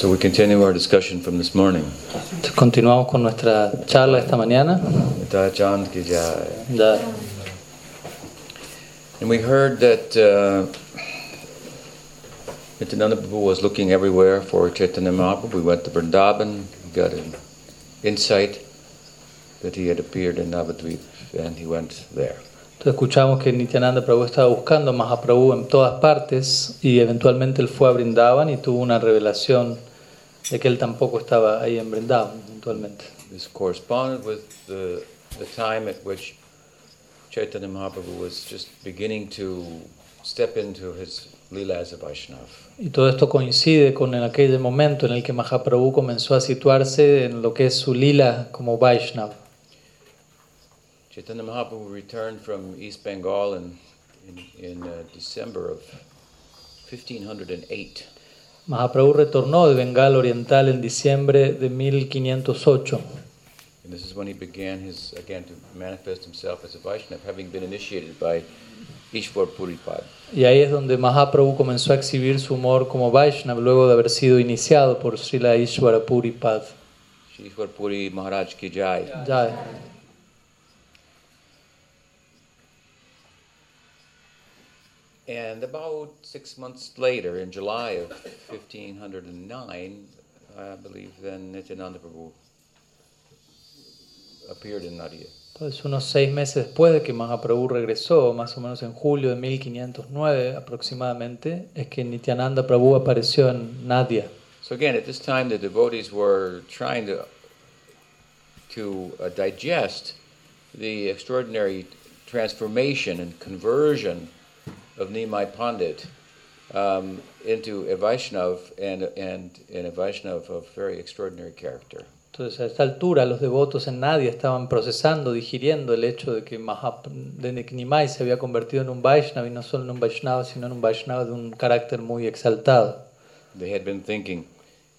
So we continue our discussion from this morning. Continuamos con nuestra charla esta mañana. Dajjant ki jai. Ya And we heard that uh, Nityananda Prabhu was looking everywhere for Chaitanya Mahaprabhu. We went to Vrindavan, we got an insight that he had appeared in Navadvip, and he went there. Entonces escuchamos que Nityananda Prabhu estaba buscando a Mahaprabhu en todas partes y eventualmente él fue a Brindavan y tuvo una revelación de que él tampoco estaba ahí en Brindavan eventualmente. This corresponded with the, the time at which Chaitanya Mahaprabhu was just beginning to step into his Leela as a Vaishnava. Y todo esto coincide con en aquel momento en el que Mahaprabhu comenzó a situarse en lo que es su lila como Vaishnava. Chaitanya Mahaprabhu returned from East Bengal in, in, in uh, December of 1508. Mahaprabhu retornó de Bengal Oriental en diciembre de 1508. And this is when he began his, again, to manifest himself as a Vaishnava, having been initiated by Ishwar Puripad. Y ahí es donde Mahaprabhu comenzó a exhibir su humor como Vaishnava luego de haber sido iniciado por Srila Ishwara Puripad. Ishwar Puri Maharaj Ki Jai. And about six months later, in July of 1509, I believe, then Nityananda Prabhu appeared in Nadia. Entonces unos seis meses después de que Mahaprabhu regresó, más o menos en julio de 1509 aproximadamente, es que Nityananda Prabhu apareció en Nadia. So again, at this time, the devotees were trying to to uh, digest the extraordinary transformation and conversion of Nimai Pandit um, into a Vaishnav and, and, and a Vaishnav of very extraordinary character. Entonces a esta altura los devotos en Nadia estaban procesando, digiriendo el hecho de que, Mahap de que Nimai se había convertido en un Vaishnava y no solo en un Vaishnava, sino en un Vaishnava de un carácter muy exaltado. They had been thinking,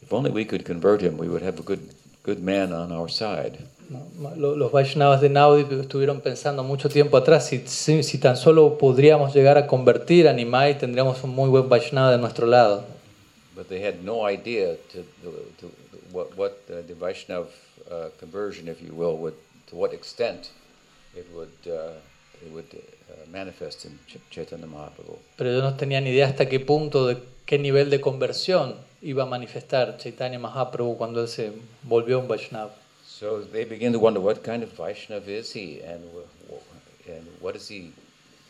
if only we could convert him, we would have a good, good man on our side. ¿No? Lo- Los Vaishnavas de Naudi estuvieron pensando mucho tiempo atrás, si, si, si tan solo podríamos llegar a convertir a Nimai, tendríamos un muy buen Vaishnava de nuestro lado. But they had no idea to, to, to what, what uh, the Vaishnav uh, conversion, if you will, would, to what extent it would, uh, it would uh, manifest in Ch- Chaitanya Mahaprabhu. Pero yo no tenía ni idea hasta qué punto, de qué nivel de conversión iba a manifestar Chaitanya Mahaprabhu cuando él se volvió un Vaishnava. So they begin to wonder what kind of Vaishnav is he, and and what is he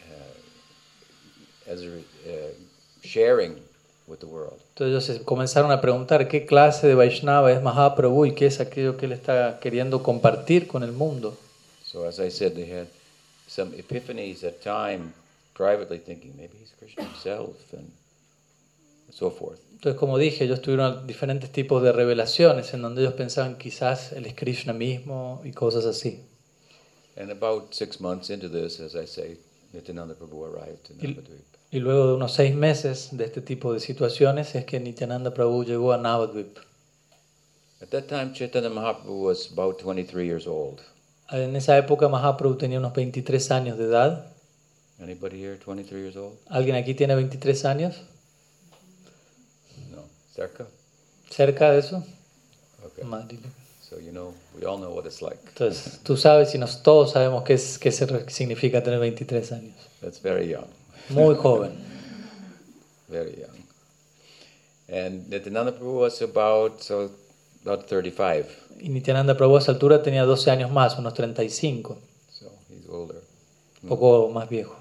uh, as a, uh, sharing with the world. Entonces comenzaron a preguntar qué clase de Vaishnava es Mahaprabhu y qué es aquello que él está queriendo compartir con el mundo. So as I said, they had some epiphanies at time, privately thinking maybe he's Krishna himself, and so forth. Entonces, como dije, ellos tuvieron diferentes tipos de revelaciones en donde ellos pensaban quizás él es Krishna mismo y cosas así. Y luego de unos seis meses de este tipo de situaciones es que Nityananda Prabhu llegó a Navadvip. At that time, Chaitanya Mahaprabhu was about 23 years old. En esa época Mahaprabhu tenía unos 23 años de edad. Anybody here 23 years old? ¿Alguien aquí tiene 23 años? Sarka? ¿Cerca de eso? Okay. So you know, we all know what it's like. Entonces, tú sabes y nos, todos sabemos qué, es, qué significa tener 23 años. That's very young, Muy joven. very young. And Nityananda Prabhu was about so about 35, Y Nityananda Prabhu a esa altura tenía 12 años más, unos 35, so he's older. un poco más viejo.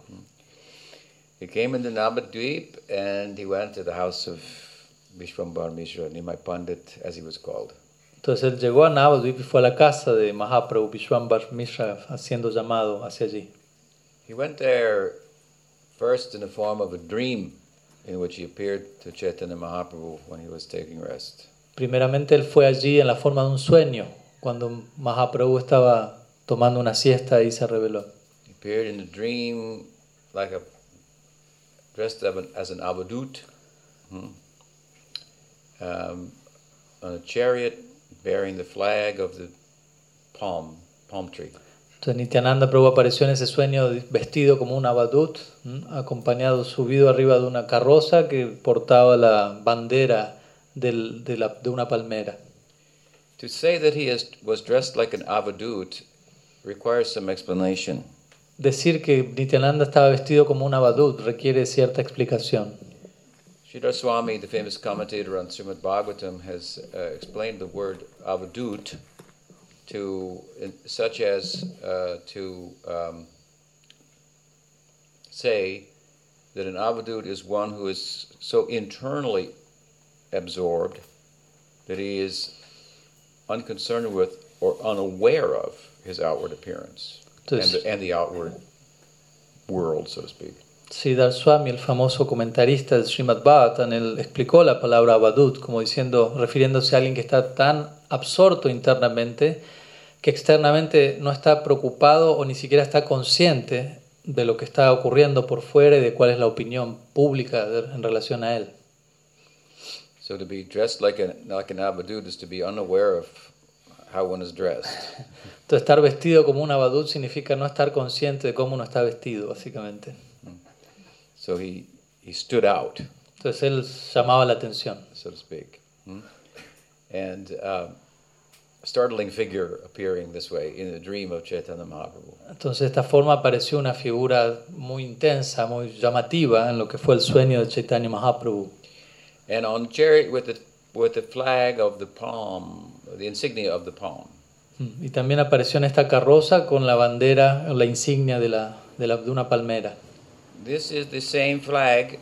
He came into Navadvip and he went to the house of Vishwambar Mishra, Nimai Pandit, as he was called. Entonces él llegó a Navadvip y fue a la casa de Mahaprabhu Vishwambar Mishra haciendo llamado hacia allí. He went there first in the form of a dream in which he appeared to Chaitanya Mahaprabhu when he was taking rest. Primeramente él fue allí en la forma de un sueño, cuando Mahaprabhu estaba tomando una siesta y se reveló. He appeared in the dream like a dressed as an avadut, hmm, um, on a chariot bearing the flag of the palm palm tree. Entonces Nityananda Prabhu apareció en ese sueño vestido como un abadut, ¿m? acompañado, subido arriba de una carroza que portaba la bandera del- de, la- de una palmera. To say that he is, was dressed like an avadut requires some explanation. Decir que Nityananda estaba vestido como un abadut requiere cierta explicación. Sridhar Swami, the famous commentator on Srimad Bhagavatam, has uh, explained the word avadut to, in, such as uh, to um, say that an avadut is one who is so internally absorbed that he is unconcerned with or unaware of his outward appearance and the, and the outward world, so to speak. Siddhar Swami, el famoso comentarista del Srimad Bhagavatam, él explicó la palabra abadut como diciendo, refiriéndose a alguien que está tan absorto internamente que externamente no está preocupado o ni siquiera está consciente de lo que está ocurriendo por fuera y de cuál es la opinión pública de- en relación a él. So to be dressed like an like an abadut is to be unaware of how one is dressed. Entonces, estar vestido como un abadut significa no estar consciente de cómo uno está vestido, básicamente. So he he stood out, Entonces, él llamaba la atención. so to speak, Hmm? and um, a startling figure appearing this way in the dream of Chaitanya Mahaprabhu. Entonces, de esta forma apareció una figura muy intensa, muy llamativa en lo que fue el sueño de Chaitanya Mahaprabhu. And on chariot with the with the flag of the palm, the insignia of the palm. Mm. Y también apareció en esta carroza con la bandera, la insignia de, la, de, la- de una palmera. This is the same flag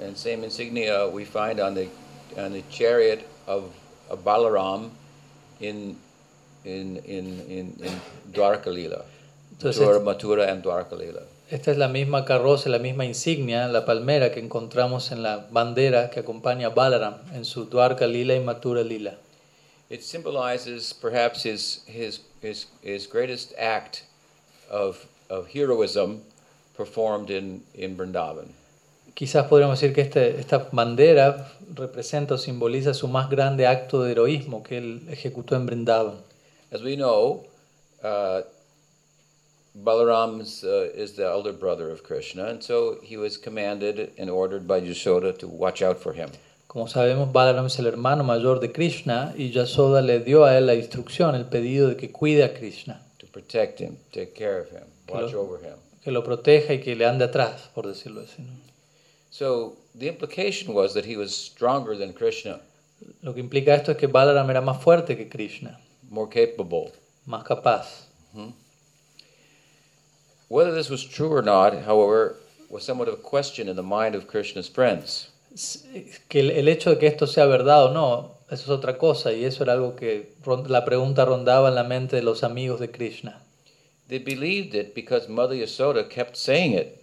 and same insignia we find on the on the chariot of, of Balaram in in in in, in Dwarka Lila. Entonces, Mathura, Mathura and Dwarka Lila. esta es la misma carroza, la misma insignia, la palmera que encontramos en la bandera que acompaña a Balaram en su Dwarka Lila y Mathura Lila. It symbolizes perhaps his his his, his greatest act of of heroism performed in, in Vrindavan. Quizás podríamos decir que este, esta bandera representa o simboliza su más grande acto de heroísmo que él ejecutó en Brindavan. As we know, uh, Balaram is, uh, is the elder brother of Krishna, and so he was commanded and ordered by Yashoda to watch out for him. Como sabemos, Balaram es el hermano mayor de Krishna y Yasoda le dio a él la instrucción, el pedido de que cuide a Krishna, to protect him, take care of him, watch over him. Que lo proteja y que le ande atrás, por decirlo así. ¿no? So the implication was that he was stronger than Krishna, Lo que implica esto es que Balaram era más fuerte que Krishna, more capable. más capaz. Whether this was true or not, however, was somewhat of a question in the mind of Krishna's friends. Que el, hecho de que esto sea verdad o no, eso es otra cosa y eso era algo que la pregunta rondaba en la mente de los amigos de Krishna. They believed it because Mother Yasoda kept saying it.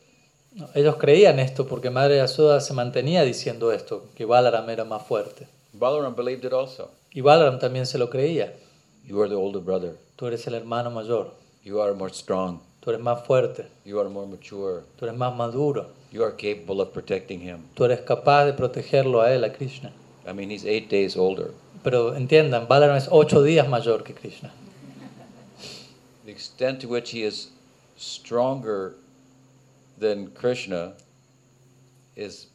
Ellos creían esto porque Madre Yasoda se mantenía diciendo esto, que Balaram era más fuerte. Balaram believed it also. Y Balaram también se lo creía. You are the older brother. Tú eres el hermano mayor, You are more strong. tú eres más fuerte, You are more mature. tú eres más maduro, You are capable of protecting him. tú eres capaz de protegerlo a él, a Krishna. I mean, he's eight days older. Pero entiendan, Balaram es ocho días mayor que Krishna. The extent to which he is stronger than Krishna is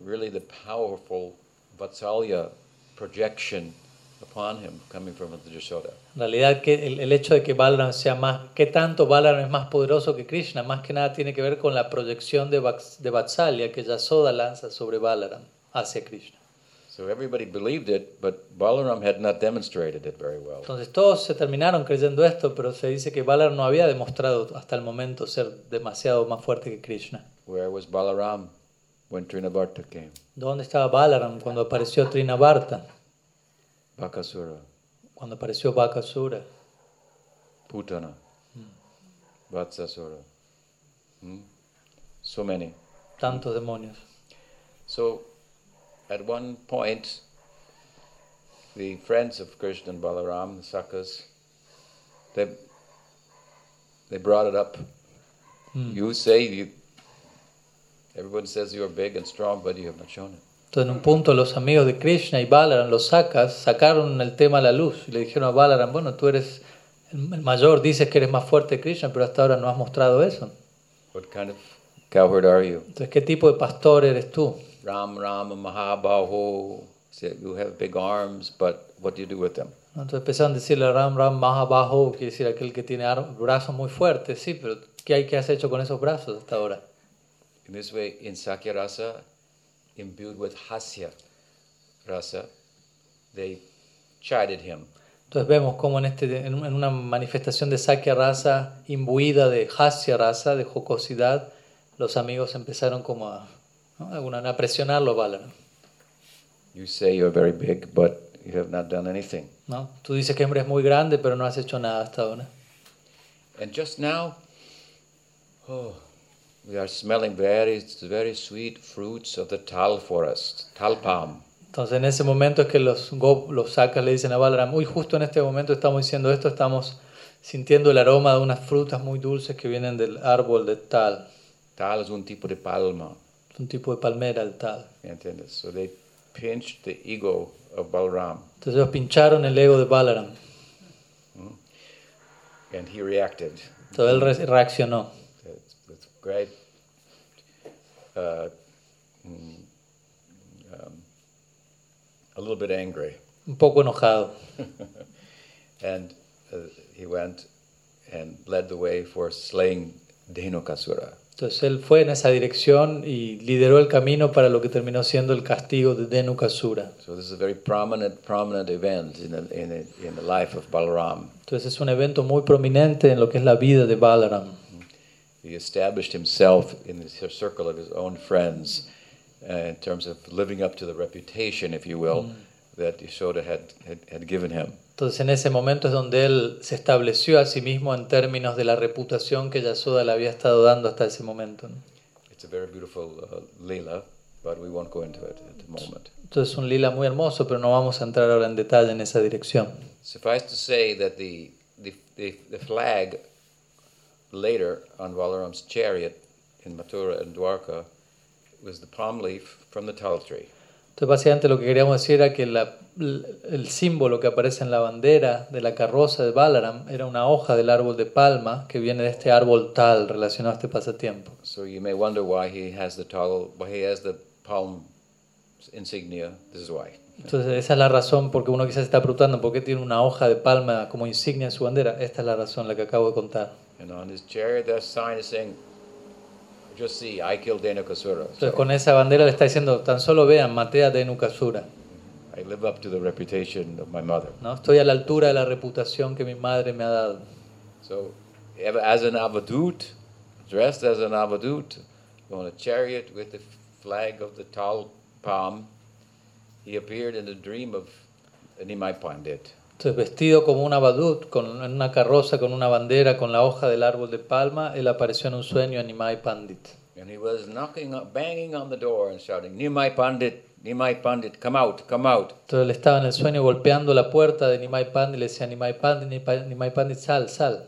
really the powerful Vatsalya projection upon him coming from the Yashoda. Realidad, que el, hecho de que Balaram sea más, tanto Balaram es más poderoso que Krishna, más que nada tiene que ver con la proyección de Vatsalya que Yasoda lanza sobre Balaram hacia Krishna. So everybody believed it, but Balaram had not demonstrated it very well. Entonces todos se terminaron creyendo esto, pero se dice que Balaram no había demostrado hasta el momento ser demasiado más fuerte que Krishna. Where was Balaram when came? ¿Dónde estaba Balaram cuando apareció Trinavarta? Bakasura, Cuando apareció Bakasura, Putana, Vatsasura. Hmm? So many. tantos demonios. So, at one point, the friends of Krishna and Balaram, the Sakas, they, they brought it up. Hmm. You say you, everyone says you are big and strong, but you have not shown it. Entonces, en un punto, los amigos de Krishna y Balaram, los sacas, sacaron el tema a la luz y le dijeron a Balaram: Bueno, tú eres el el mayor, dices que eres más fuerte que Krishna, pero hasta ahora no has mostrado eso. What kind of cowherd are you? Entonces, ¿qué tipo de pastor eres tú? Ram Rama Mahabaho said, You have big arms, but what do you do with them? Entonces empezaron a decirle Ram Ram más abajo, quiere decir aquel que tiene brazos muy fuertes, sí, pero ¿qué hay que has hecho con esos brazos hasta ahora? In this way, in Sakya Rasa, imbued with Hasya Rasa, they chided him. Entonces vemos como en, este, en una manifestación de Sakya Rasa imbuida de Hasya Rasa, de jocosidad, los amigos empezaron como a, ¿no? de alguna manera presionarlo Balaram. You say you're very big, but you have not done anything. ¿no? Tú dices que eres muy grande, pero no has hecho nada hasta ahora. And just now, oh, we are smelling very, very sweet fruits of the tal forest, tal palm. Entonces en ese momento es que los, go- los sacas le dicen a Balaram, uy, justo en este momento estamos diciendo esto, estamos sintiendo el aroma de unas frutas muy dulces que vienen del árbol de tal, Tal es un tipo de palma, un tipo de palmera el tal. ¿entiendes? So they pinched the ego of Balram, Entonces ellos pincharon el ego de Balaram, and he reacted entonces él re- reaccionó. with great, uh, mm, um, a little bit angry. un poco enojado. And uh, he went and led the way for slaying Dhenukasura. Entonces él fue en esa dirección y lideró el camino para lo que terminó siendo el castigo de Denukasura. So this is a very prominent, prominent event in the, in the, in the life of Balaram. Entonces es un evento muy prominente en lo que es la vida de Balaram. He established himself in the cir- circle of his own friends uh, in terms of living up to the reputation, if you will, that Yashoda had, had, had given him. Entonces en ese momento es donde él se estableció a sí mismo en términos de la reputación que Yasoda le había estado dando hasta ese momento. ¿no? It's a very beautiful uh, lila, but we won't go into it at the moment. Entonces es un lila muy hermoso, pero no vamos a entrar ahora en detalle en esa dirección. Suffice to say that the, the, the, the flag later on Balaram's chariot in Mathura and Dwarka was the palm leaf from the tal tree. Entonces básicamente lo que queríamos decir era que la- el símbolo que aparece en la bandera de la carroza de Balaram era una hoja del árbol de palma que viene de este árbol tal relacionado a este pasatiempo. So you may wonder why he has the tal, why he has the palm insignia. This is why. Entonces esa es la razón porque uno quizás está preguntando por qué tiene una hoja de palma como insignia en su bandera. Esta es la razón, la que acabo de contar. And on his chariot, that sign is saying, "Just see, I killed. Entonces So con esa bandera le está diciendo, tan solo vean, maté a Denukasura. I live up to the reputation of my mother." ¿no? Estoy a la altura de la reputación que mi madre me ha dado. So, as an avadut, dressed as an avadut, on a chariot with the flag of the tall palm, he appeared in the dream of Nimai Pandit. Entonces vestido como un abadut, con, una carroza con una bandera, con la hoja del árbol de palma, él apareció en un sueño a Nimai Pandit. And he was knocking, banging on the door and shouting, Nimai Pandit, Nimai Pandit, come out, come out. Entonces él estaba en el sueño golpeando la puerta de Nimai Pandit y le decía, Nimai Pandit, Nimai, Pandit, sal, sal.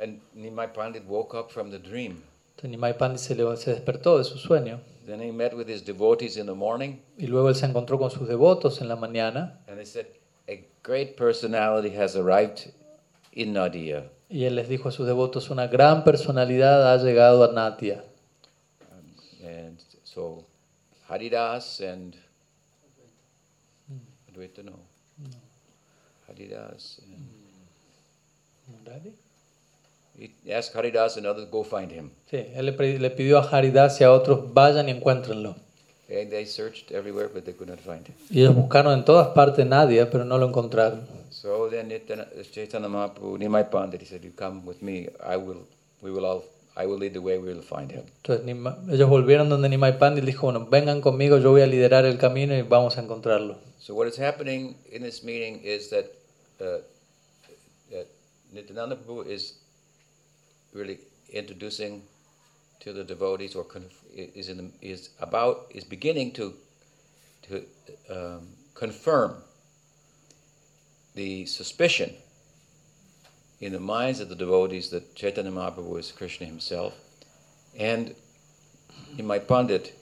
And Nimai Pandit woke up from the dream. Entonces Nimai Pandit se, levantó- se despertó de su sueño Then he met with his devotees in the morning, y luego él se encontró con sus devotos en la mañana and they said, A great personality has arrived in Nadia. y él les dijo a sus devotos, una gran personalidad ha llegado a Natia. And so Haridas and hmm. Advaita, no. Haridas and hmm. he asked Haridas and others go find him. Sí, él le, pidió a Haridas y a otros, vayan y encuéntrenlo. And they searched everywhere, but they could not find him. Y ellos buscaron en todas partes Nadia, pero no lo encontraron. So then Chaitanya Mahaprabhu, Nimai Pandit, he said, "You come with me. I will. We will all. I will lead the way. We will find him." Entonces ellos volvieron donde Nimai Pandit y dijo, bueno, vengan conmigo, yo voy a liderar el camino y vamos a encontrarlo. So what is happening in this meeting is that uh, that Nityananda Prabhu is really introducing to the devotees, or is in the, is about is beginning to to um, confirm the suspicion in the minds of the devotees that Chaitanya Mahaprabhu is Krishna himself, and in my Pandit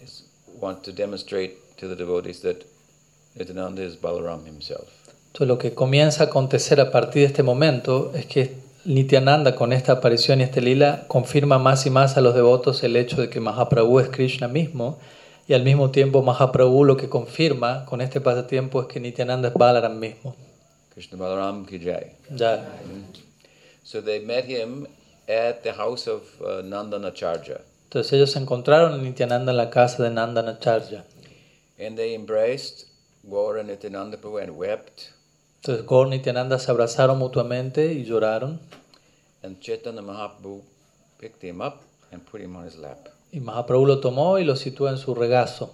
is want to demonstrate to the devotees that Nityananda is Balaram himself. Entonces lo que comienza a acontecer a partir de este momento es que Nityananda con esta aparición y este lila confirma más y más a los devotos el hecho de que Mahaprabhu es Krishna mismo Y al mismo tiempo Mahaprabhu lo que confirma con este pasatiempo es que Nityananda es Balaram mismo. Krishna Balaram ki jai. Ya. So they met him at the house of uh, Nandanacharya. Entonces ellos se encontraron a Nityananda en la casa de Nandanacharya. And they embraced Gaura and Nityananda Prabhu and wept. Entonces Gaur y Nityananda se abrazaron mutuamente y lloraron. And Chaitanya Mahaprabhu picked him up and put him on his lap. Y Mahaprabhu lo tomó y lo situó en su regazo.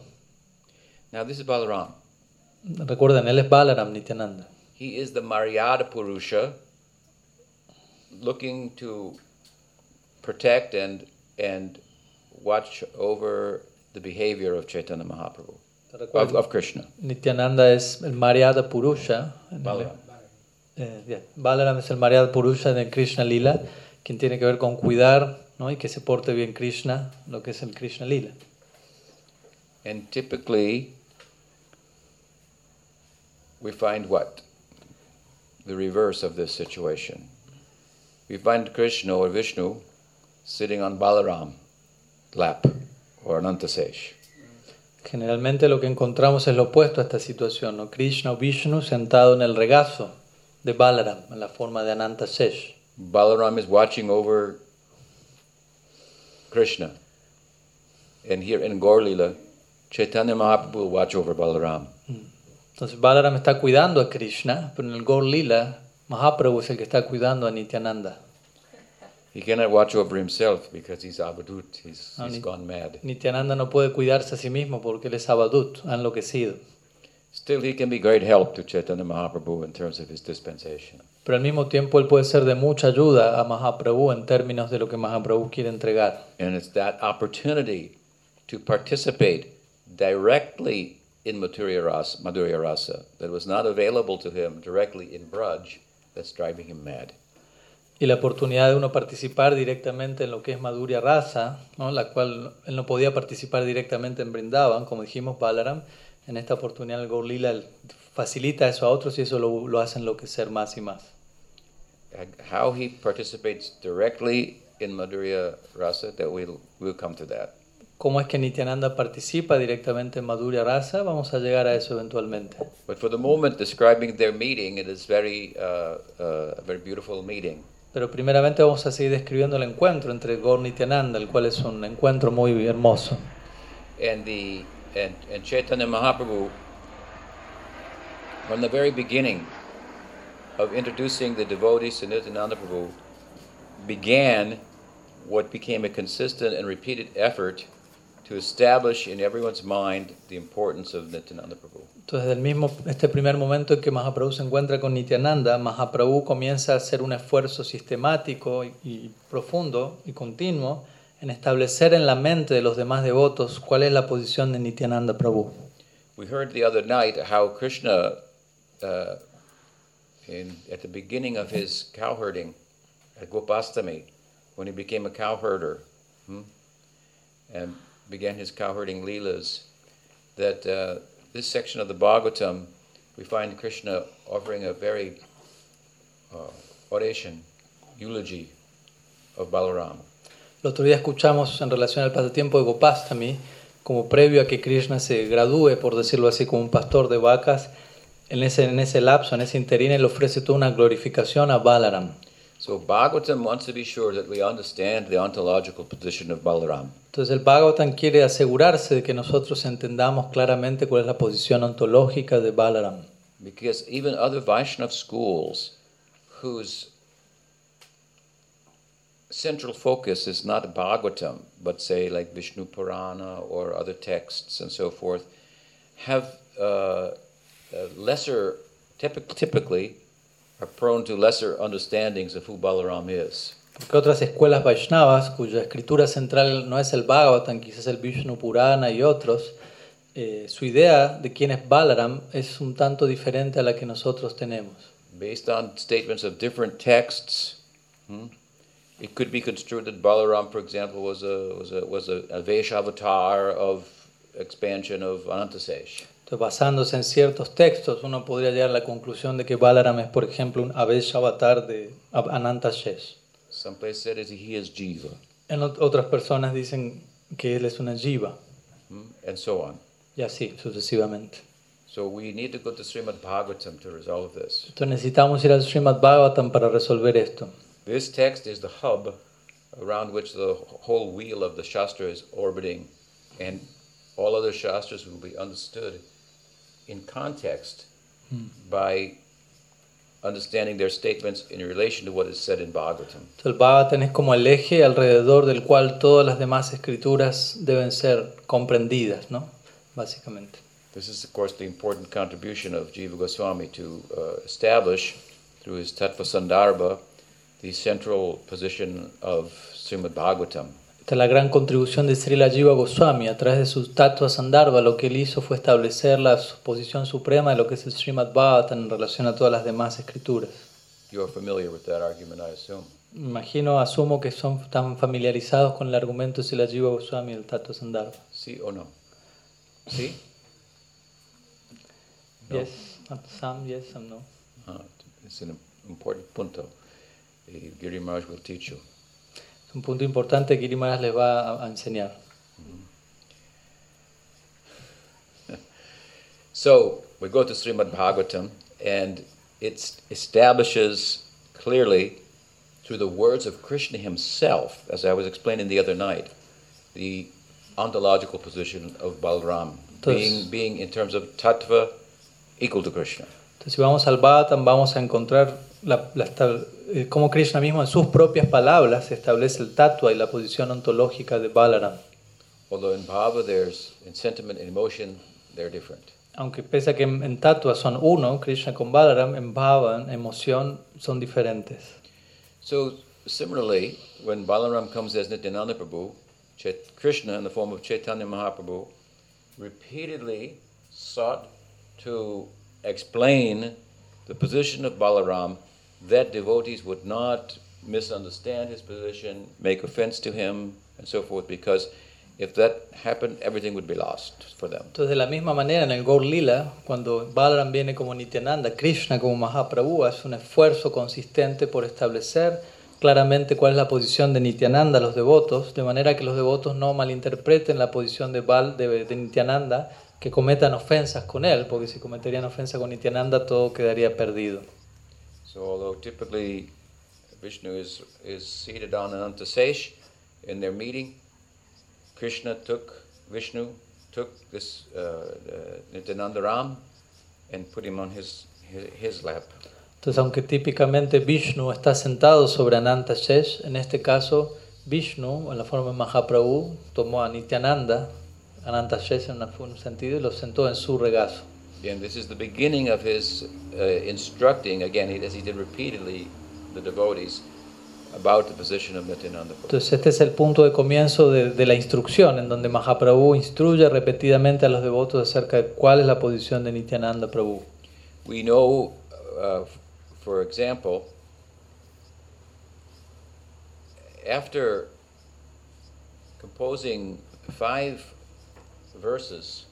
Now this is Balaram. Recuerden, él es Balaram Nityananda. He is the Maryada Purusha looking to protect and and watch over the behavior of Chaitanya Mahaprabhu, of, of Krishna. Nityananda es el Maryada Purusha. en el- Balaram. Eh, bien. Balaram es el Maryada Purusha de Krishna Lila, quien tiene que ver con cuidar ¿no? y que se porte bien Krishna, lo que es el Krishna Lila. And typically, we find what? The reverse of this situation. We find Krishna or Vishnu sitting on Balaram lap or Anantasesh. Generalmente lo que encontramos es lo opuesto a esta situación, ¿no? Krishna o Vishnu sentado en el regazo de Balaram, en la forma de Ananta Shesh. Balaram is watching over Krishna. And here in Gorlila, Chaitanya Mahaprabhu will watch over Balaram. Entonces Balaram está cuidando a Krishna, pero en el Gaur Lila, Mahaprabhu es el que está cuidando a Nityananda. He cannot watch over himself because he's avadut, he's, Ah, he's ni- gone mad. Nityananda no puede cuidarse a sí mismo porque él es abadut, ha enloquecido. Still, he can be great help to Chaitanya Mahaprabhu in terms of his dispensation. Pero al mismo tiempo él puede ser de mucha ayuda a Mahaprabhu en términos de lo que Mahaprabhu quiere entregar. And it's that opportunity to participate directly in Madhurya Rasa, Madhurya Rasa that was not available to him directly in Braj that's driving him mad. Y la oportunidad de uno participar directamente en lo que es Madhurya Rasa, ¿no? la cual él no podía participar directamente en Brindavan, como dijimos Balaram, en esta oportunidad el facilita eso a otros y eso lo, lo hace enloquecer más y más. How he participates directly in Madhurya Rasa, that we'll, we'll come to that. ¿Cómo es que Nityananda participa directamente en Madhurya Rasa? Vamos a llegar a eso eventualmente. But for the moment, describing their meeting, it is very, uh, uh, a very beautiful meeting. Pero primeramente vamos a seguir describiendo el encuentro entre Gaur Nityananda, el cual es un encuentro muy hermoso. And the and, and Chaitanya Mahaprabhu, from the very beginning of introducing the devotees to Nityananda Prabhu, began what became a consistent and repeated effort to establish in everyone's mind the importance of Nityananda Prabhu. Entonces, del mismo, este primer momento en que Mahaprabhu se encuentra con Nityananda, Mahaprabhu comienza a hacer un esfuerzo sistemático y, y profundo y continuo en establecer en la mente de los demás devotos cuál es la posición de Nityananda Prabhu. We heard the other night how Krishna, uh, in, at the beginning of his cowherding at Gopastami, when he became a cowherder hmm, and began his cowherding leelas, that uh, this section of the Bhagavatam, we find Krishna offering a very uh, oration, eulogy of Balaram. El otro día escuchamos en relación al pasatiempo de Gopastami, como previo a que Krishna se gradúe, por decirlo así, como un pastor de vacas, en ese, en ese lapso, en ese interín, él ofrece toda una glorificación a Balaram. So Bhagavatam wants to be sure that we understand the ontological position of Balaram. Entonces el Bhagavatam quiere asegurarse de que nosotros entendamos claramente cuál es la posición ontológica de Balaram. Because even other Vaishnav schools whose central focus is not Bhagavatam, but say like Vishnu Purana or other texts and so forth, have uh, uh, lesser, typic- typically, are prone to lesser understandings of who Balaram is. Porque otras escuelas Vaishnavas, cuya escritura central no es el Bhagavatam, quizás el Vishnu Purana y otros, eh, su idea de quién es Balaram es un tanto diferente a la que nosotros tenemos. Based on statements of different texts, hmm, it could be construed that Balaram, for example, was a, was a, was a, a Vaishya avatar of expansion of Anantasesh. Entonces, basándose en ciertos textos, uno podría llegar a la conclusión de que Balaram es, por ejemplo, un Avesh avatar de Ananta Shesh. Some place said is he is Jiva. En ot- otras personas dicen que él es una jiva. mm, and so on. y así sucesivamente. So we need to go to Srimad Bhagavatam to resolve this. Entonces necesitamos ir al Srimad Bhagavatam para resolver esto. This text is the hub around which the whole wheel of the Shastra is orbiting, and all other Shastras will be understood in context by understanding their statements in relation to what is said in Bhagavatam. Entonces, el Bhagavatam es como el eje alrededor del cual todas las demás escrituras deben ser comprendidas, ¿no? Básicamente. This is, of course, the important contribution of Jiva Goswami to uh, establish, through his Tattva Sandarbha, the central position of Srimad Bhagavatam. Esta es la gran contribución de Srila Jiva Goswami. A través de su Tattva Sandarbha, lo que él hizo fue establecer la posición suprema de lo que es el Srimad Bhagavatam en relación a todas las demás escrituras. You are familiar with that argument, I assume. Imagino, asumo que son tan familiarizados con el argumento de Srila Jiva Goswami del Tattva Sandarbha. See or no? See? No. Yes, some yes, some no. Uh, it's an important punto. The Giri Maharaj will teach you. Un punto importante que Giri les va a, enseñar. So we go to Srimad Bhagavatam, and it establishes clearly through the words of Krishna himself, as I was explaining the other night, the ontological position of Balram, being, being in terms of tattva equal to Krishna. Entonces, si vamos al Bhagavatam, vamos a encontrar la, la eh, cómo Krishna mismo en sus propias palabras establece el tatua y la posición ontológica de Balaram. Although in bhava, there's in sentiment and emotion, they're different. Aunque pese a que en, en tatua son uno, Krishna con Balaram, en bhava, en emoción, son diferentes. So similarly, when Balaram comes as Nityananda Prabhu, Chait- Krishna in the form of Chaitanya Mahaprabhu repeatedly sought to explain the position of Balaram that devotees would not misunderstand his position, make offense to him, and so forth, because if that happened, everything would be lost for them. Entonces, de la misma manera, en el Gaur Lila, cuando Balaram viene como Nityananda, Krishna como Mahaprabhu, hace un esfuerzo consistente por establecer claramente cuál es la posición de Nityananda los devotos, de manera que los devotos no malinterpreten la posición de, Bal, de, de Nityananda, que cometan ofensas con él, porque si cometerían ofensa con Nityananda todo quedaría perdido. So although typically Vishnu is, is seated on Anantasesh in their meeting, Krishna took, Vishnu took this uh, Nityananda Ram and put him on his, his, his lap. Entonces, aunque típicamente Vishnu está sentado sobre Ananta Shesh, en este caso Vishnu, en la forma de Mahaprabhu, tomó a Nityananda, Ananta Shesh en un sentido, y lo sentó en su regazo. Again, this is the beginning of his uh, instructing, again, he- as he did repeatedly, the devotees about the position of. Entonces, este es el punto de comienzo de, de la instrucción, en donde Mahaprabhu instruye repetidamente a los devotos acerca de cuál es la posición de Nityananda Prabhu. We know, uh, for example, after composing five verses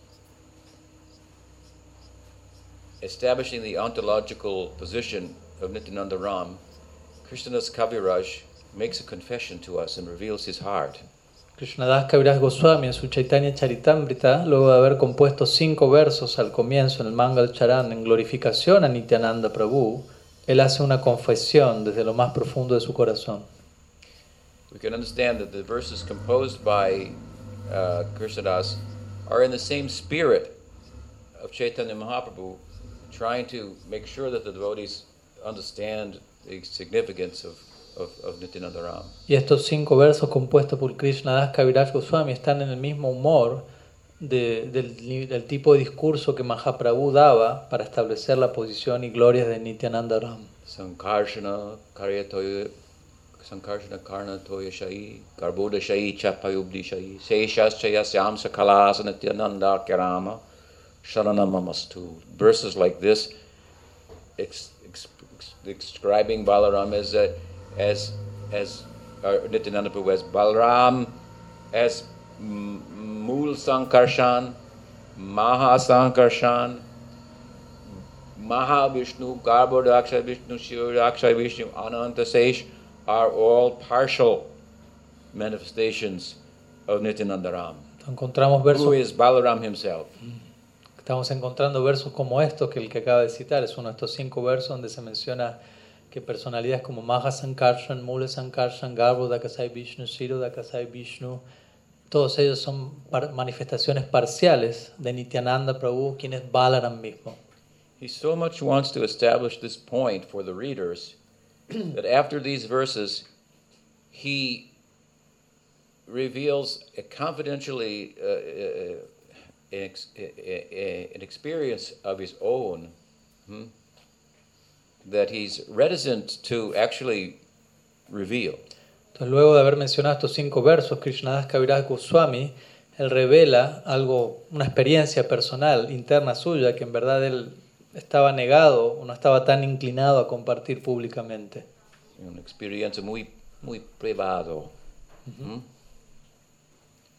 establishing the ontological position of Nityananda Ram, Krishnadas Kaviraj makes a confession to us and reveals his heart. Krishnadas Kaviraj Goswami en su Chaitanya Charitamrita, luego de haber compuesto cinco versos al comienzo en el Mangal Charan en glorificación a Nityananda Prabhu, él hace una confesión desde lo más profundo de su corazón. We can understand that the verses composed by uh, Krishnadas are in the same spirit of Chaitanya Mahaprabhu, trying to make sure that the devotees understand the significance of, of, of Nityananda Ram. Y estos cinco versos compuestos por Krishnadas Kaviraj Goswami están en el mismo humor de- del, del tipo de discurso que Mahaprabhu daba para establecer la posición y glorias de Nityananda Ram. Sankarshana Karyatoya Sankarshana Karna Toya Shai Garboda Shai Chapayubdi Shai Seshas Chayasyam Sakalas Nityananda Kirama Sharanamamastu. Verses like this ex, ex, ex, describing Balaram as a, as as uh, Nityananda Prabhu as Balaram as Mool Sankarshan Maha Sankarshan Mahavishnu, Garbhodaksha Vishnu, Shivaksha Vishnu, Anantasesh are all partial manifestations of Nityananda Ram. Encontramos versos, is Balaram himself. Estamos encontrando versos como estos que el que acaba de citar es uno de estos cinco versos donde se menciona que personalidades como Maha Sankarshan, Mula Sankarshan, Garbo Dakasai Vishnu, Shiro Dakasai Vishnu, todos ellos son manifestaciones parciales de Nityananda Prabhu, quien es Balaram mismo. He so much wants to establish this point for the readers that after these verses, he reveals a confidentially uh, uh, an, ex- uh, uh, an experience of his own hmm, that he's reticent to actually reveal. Entonces, luego de haber mencionado estos cinco versos, Krishnadas Kaviraj Goswami, él revela algo, una experiencia personal, interna suya, que en verdad él estaba negado o no estaba tan inclinado a compartir públicamente. Una experiencia muy, muy privado. hmm.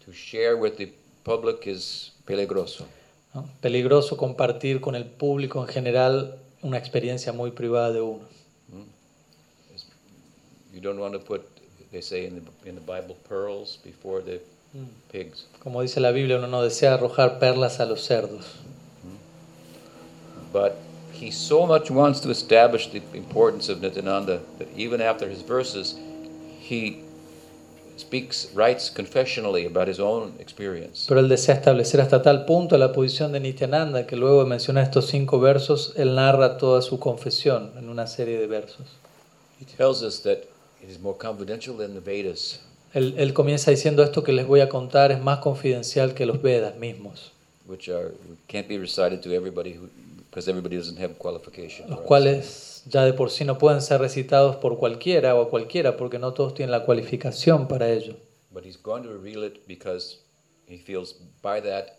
To share with the public is peligroso. ¿no? Peligroso compartir con el público en general una experiencia muy privada de uno. You don't want to put, they say in the, in the Bible, pearls before the pigs. Como dice la Biblia, uno no desea arrojar perlas a los cerdos. But he so much wants to establish the importance of Nityananda that even after his verses, he speaks, writes confessionally about his own experience. Pero él desea establecer hasta tal punto la posición de Nityananda que luego de mencionar estos cinco versos, él narra toda su confesión en una serie de versos. He tells us that it is more confidential than the Vedas. Él, él comienza diciendo esto que les voy a contar es más confidencial que los Vedas mismos, which are can't be recited to everybody who, everybody doesn't have qualification. los it. cuales ya de por sí no pueden ser recitados por cualquiera o a cualquiera porque no todos tienen la cualificación para ello. But he's going to reveal it because he feels by that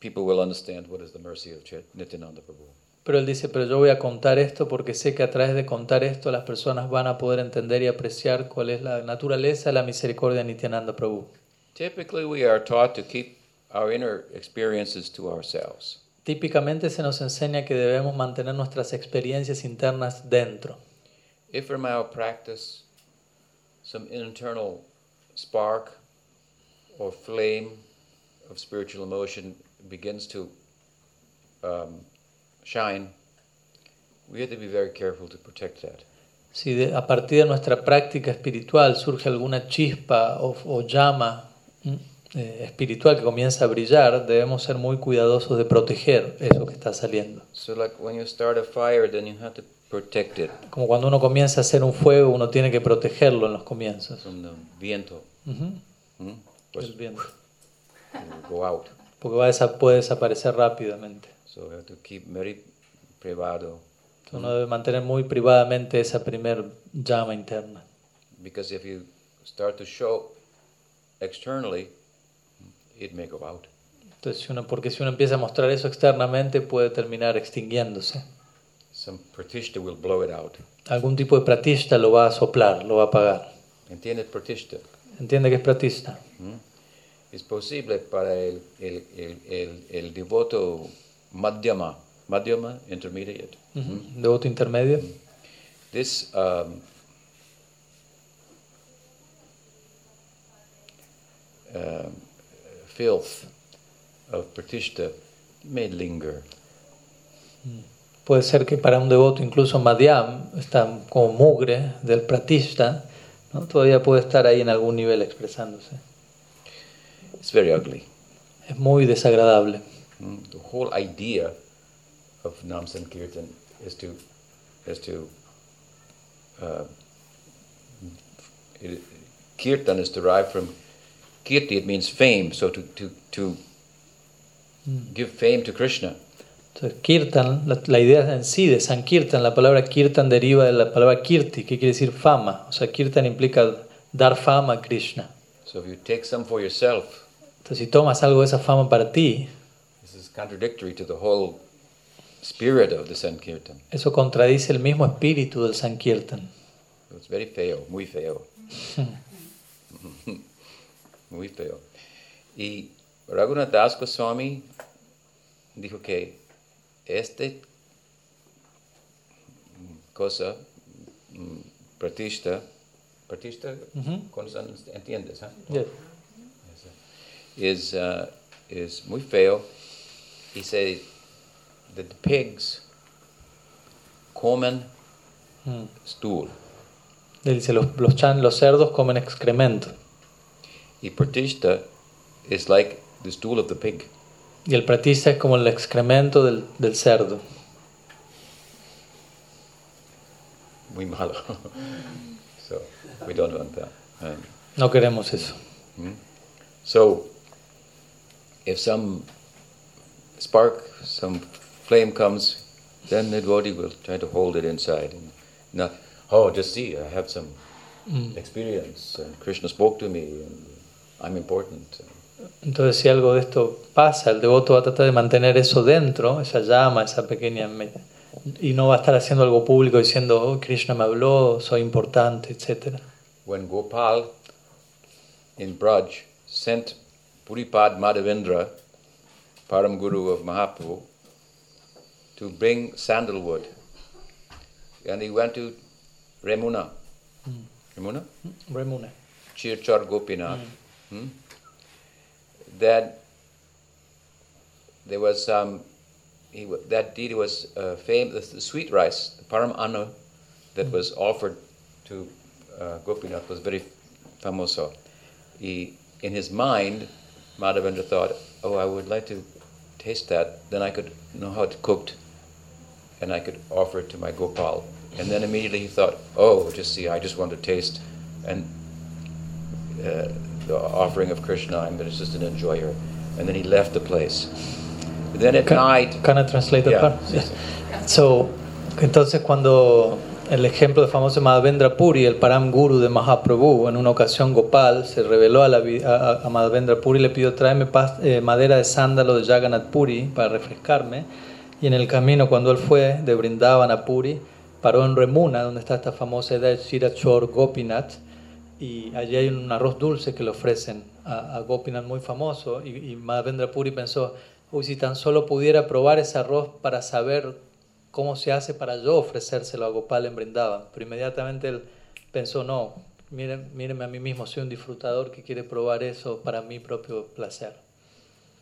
people will understand what is the mercy of Nityananda Prabhu. Pero él dice, pero yo voy a contar esto porque sé que a través de contar esto las personas van a poder entender y apreciar cuál es la naturaleza de la misericordia de Nityananda Prabhu. Typically, we are taught to keep our inner experiences to ourselves. Típicamente se nos enseña que debemos mantener nuestras experiencias internas dentro. If from our practice some internal spark or flame of spiritual emotion begins to um, shine, we have to be very careful to protect that. Si de- a partir de nuestra práctica espiritual surge alguna chispa o, o llama eh, espiritual que comienza a brillar, debemos ser muy cuidadosos de proteger eso que está saliendo. So, like when you start a fire, then you have to protect it Como cuando uno comienza a hacer un fuego, uno tiene que protegerlo en los comienzos. from the viento. Ujú, Hmm? Pues el viento. go out. Porque va a puede desaparecer rápidamente. So we have to keep very privado. Entonces uno debe mantener muy privadamente esa primer llama interna. Because if you start to show externally, it may go out. Entonces, si uno, porque si uno empieza a mostrar eso externamente, puede terminar extinguiéndose. Some pratishta will blow it out. Algún tipo de pratista lo va a soplar, lo va a apagar. ¿Entiendes pratishta? ¿Entiende que es pratista? ¿Mm? Es posible para el, el, el, el, devoto madhyama, madhyama, intermediate. Ujú, Devoto intermedio. This um, um, filth of pratishta may linger. Puede ser que para un devoto, incluso madhyam, está como mugre del pratista, ¿no? todavía puede estar ahí en algún nivel expresándose. It's very ugly. Es muy desagradable. Mm, The whole idea of Nam Sankirtan is to is to uh, it, kirtan is derived from kirti. It means fame. So to to to give fame to Krishna. Entonces, kirtan, la, la idea en sí de Sankirtan, la palabra kirtan deriva de la palabra kirti, que quiere decir fama. O sea, kirtan implica dar fama a Krishna. So if you take some for yourself, Entonces, si tomas algo de esa fama para ti, this is contradictory to the whole spirit of the Sankirtan. eso contradice el mismo espíritu del Sankirtan. It's very feo, muy feo. muy feo. Y Raghunath Das Goswami dijo que este mm, cosa, mm, pratishta, pratishta, Ujú. con eso entiendes, ¿ah? Yes. is, uh, is muy feo. He said that the pigs comen Mm. stool. Él dice, los, los, chan, los cerdos comen excremento. Y pratishta is like the stool of the pig. Y el pratista es como el excremento del, del cerdo. Muy malo. so we don't want that. Um, No queremos eso. So, if some spark, some flame comes, then the devotee will try to hold it inside and not, oh, just see, I have some experience, and Krishna spoke to me, and I'm important. Entonces, si algo de esto pasa, el devoto va a tratar de mantener eso dentro, esa llama, esa pequeña. Y no va a estar haciendo algo público diciendo, oh, Krishna me habló, soy importante, etc. When Gopal in Braj sent Puripad Madhavendra, Param Guru of Mahaprabhu, to bring sandalwood, and he went to Remuna. Remuna? Remuna. Chirchar Gopinath. Hmm? That there was um, he, that deity was uh, famous. The sweet rice, the param anna, that was offered to uh, Gopinath was very famoso. He, in his mind, Madhavendra thought, "Oh, I would like to taste that. Then I could know how it's cooked, and I could offer it to my Gopal." And then immediately he thought, "Oh, just see, I just want to taste." And uh, offering of Krishna. I'm just an enjoyer. And then he left the place. Then at Can, night, can I translate that Yeah, part? sí, sí. So, entonces cuando el ejemplo de famoso Madhavendra Puri, el Param Guru de Mahaprabhu, en una ocasión Gopal se reveló a, la, a, a Madhavendra Puri y le pidió tráeme pas- eh, madera de sándalo de Jagannath Puri para refrescarme. Y en el camino, cuando él fue de Brindavan a Puri, paró en Remuna, donde está esta famosa edad de Shirachor Gopinath, y allí hay un arroz dulce que le ofrecen a, a Gopinath muy famoso y, y Madhavendra Puri pensó, uy, si tan solo pudiera probar ese arroz para saber cómo se hace para yo ofrecérselo a Gopal en Brindavan. Pero inmediatamente él pensó, no, miren, mírenme a mí mismo, soy un disfrutador que quiere probar eso para mi propio placer.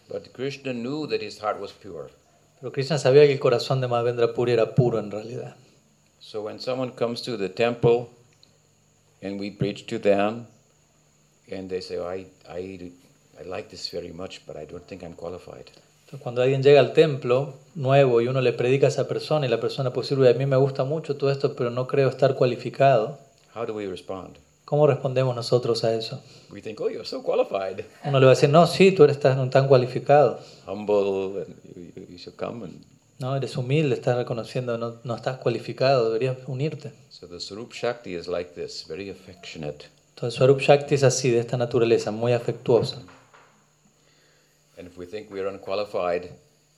but Krishna knew that his heart was pure. Pero Krishna sabía que el corazón de Madhavendra Puri era puro en realidad. So when someone comes to the temple and we preach to them, and they say, oh, I, I, I like this very much, but I don't think I'm qualified. Entonces, cuando alguien llega al templo nuevo y uno le predica a esa persona y la persona decir, "Uy, a mí me gusta mucho todo esto, pero no creo estar cualificado, How do we respond? ¿cómo respondemos nosotros a eso? We think, oh, you're so qualified, Uno le va a decir, no, sí, tú eres tan, tan cualificado, humble, and you, you- you should come. And no, eres humilde, estás reconociendo, no, no estás cualificado, deberías unirte. So the Sarup Shakti is like this, very affectionate. Entonces, Swarup Shakti es así, de esta naturaleza, muy afectuosa. And if we think we're unqualified,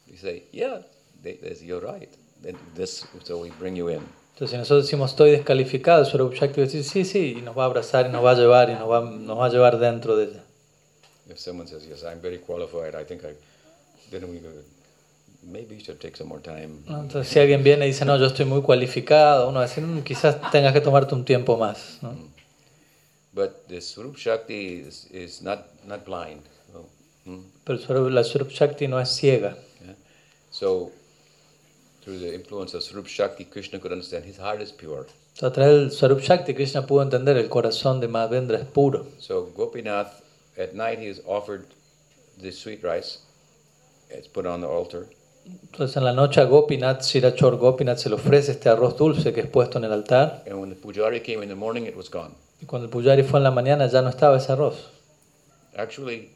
we say, yeah, they, they you're right. Then this, so we bring you in. Entonces, si nosotros decimos, estoy descalificado, Swarup Shakti va a decir, sí, sí, y nos va a abrazar y nos va a llevar y nos va, nos va a llevar dentro de ella. If someone says, yes, I'm very qualified, I think I, then we go, maybe you should take some more time. ¿no? Entonces, si alguien viene y dice, no, yo estoy muy cualificado, uno va a decir, "Mm, quizás tengas que tomarte un tiempo más. ¿no? But the Swarup Shakti is, is not, not blind. So, hmm, Pero la Swarup Shakti no es ciega. yeah. so through the influence of Swarup Shakti, Krishna could understand his heart is pure. A través del Swarup Shakti, Krishna pudo entender el corazón de Madhavendra es puro. So Gopinath, at night he is offered the sweet rice. It's put on the altar. Entonces en la noche a Gopinath, Shirachor Gopinath se le ofrece este arroz dulce que es puesto en el altar. And when the pujari came in the morning, it was gone. Y cuando el pujari fue en la mañana ya no estaba ese arroz. Actually,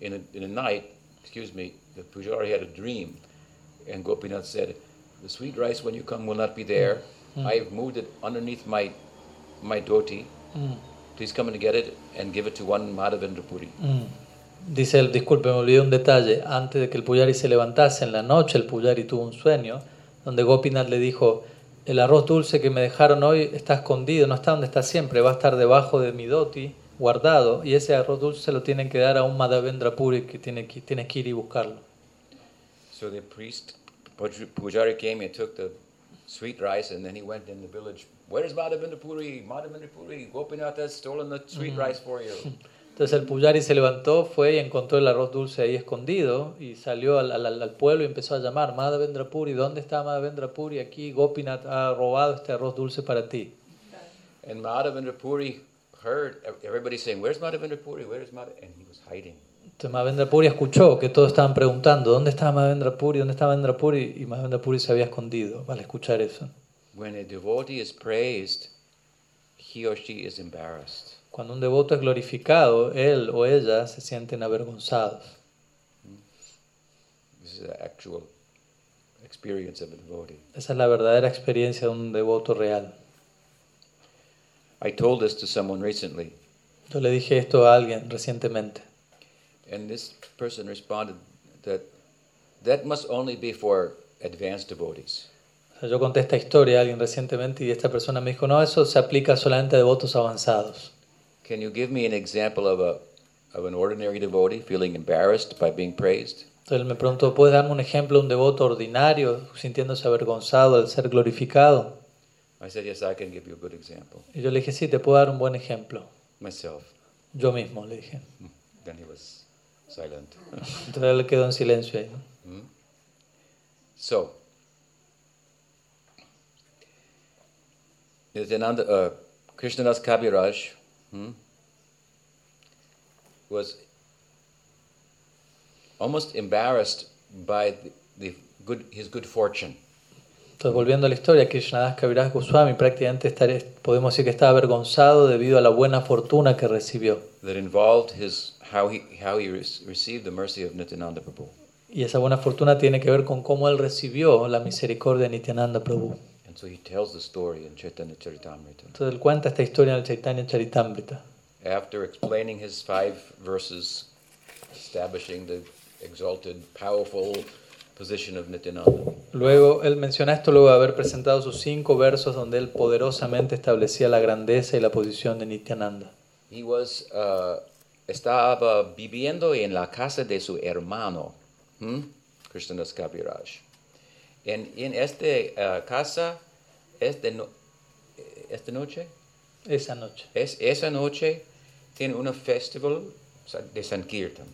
in a, in a night, excuse me, the pujari had a dream. And Gopinath said, The sweet rice, when you come, will not be there. I've moved it underneath my, my dhoti. Please come and get it and give it to one Madhavendra Puri. Mm. Dice él, disculpe, me olvidé un detalle. Antes de que el pujari se levantase en la noche, el pujari tuvo un sueño donde Gopinath le dijo, el arroz dulce que me dejaron hoy está escondido, no está donde está siempre, va a estar debajo de mi doti, guardado, y ese arroz dulce se lo tienen que dar a un Madhavendra Puri que tiene que, tiene que ir y buscarlo. So the priest, puj- pujari came and took the sweet rice, and then he went in the village. Where's Madhavendra Puri? Madhavendra Puri, Gopinath has stolen the sweet rice for you. Entonces el pujari se levantó, fue y encontró el arroz dulce ahí escondido y salió al, al- al pueblo y empezó a llamar, Madhavendra Puri, ¿dónde está Madhavendra Puri? Aquí Gopinath ha robado este arroz dulce para ti. And Madhavendra Puri heard everybody saying, Where's Madhavendra Puri? Where's Madhav? And he was hiding. Entonces Madhavendra Puri escuchó que todos estaban preguntando, ¿dónde está Madhavendra Puri? ¿Dónde está Madhavendra Puri? Y Madhavendra Puri se había escondido al escuchar eso. When a devotee is praised, he or she is embarrassed. Cuando un devoto es glorificado, él o ella se sienten avergonzados. This is the actual experience of a devotee. Esa es la verdadera experiencia de un devoto real. I told this to someone recently, Yo le dije esto a alguien recientemente. and this person responded that that must only be for advanced devotees. Yo conté esta historia a alguien recientemente y esta persona me dijo, no, eso se aplica solamente a devotos avanzados. Can you give me an example of a of an ordinary devotee feeling embarrassed by being praised? Entonces él me preguntó, ¿puedes darme un ejemplo de un devoto ordinario sintiéndose avergonzado al ser glorificado? I said, yes, I can give you a good example. Y yo le dije, sí, te puedo dar un buen ejemplo. Myself. Yo mismo, le dije. Then he was silent. Entonces él quedó en silencio ahí. ¿no? Hmm? So, Nityananda, uh, Krishnadas Kaviraj hmm, was almost embarrassed by the, the good, his good fortune. Entonces, volviendo a la historia, Krishnadas Kaviraj Goswami prácticamente estaré- podemos decir que estaba avergonzado debido a la buena fortuna que recibió. that involved his how he how he re- received the mercy of Nityananda Prabhu. Y esa buena fortuna tiene que ver con cómo él recibió la misericordia de Nityananda Prabhu. And so he tells the story in Chaitanya Charitamrita. Entonces él cuenta esta historia en el Chaitanya Charitamrita. After explaining his five verses, establishing the exalted, powerful position of Nityananda, Luego, él menciona esto luego de haber presentado sus cinco versos donde él poderosamente establecía la grandeza y la posición de Nityananda. he was uh, estaba viviendo en la casa de su hermano, hmm? Krishnadas Kaviraj. En, en esta casa, esta, no- esta noche, Esa noche. Es, esa noche tiene un festival de Sankirtan.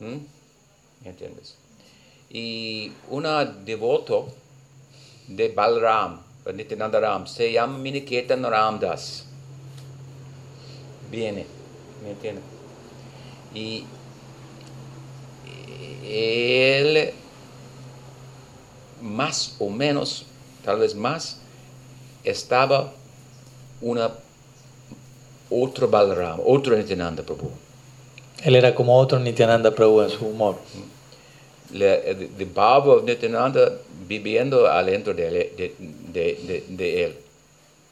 ¿m? ¿Me entiendes? Y una devoto de Balram, Nityananda Ram, se llama Miniketan Ramdas. Viene, ¿me entiendes? Y él, más o menos, tal vez más, estaba una otro Balaram, otro Nityananda Prabhu. Él era como otro Nityananda Prabhu en su humor. Le- the bhava of Nityananda viviendo adentro de, él- de, de, de, de él.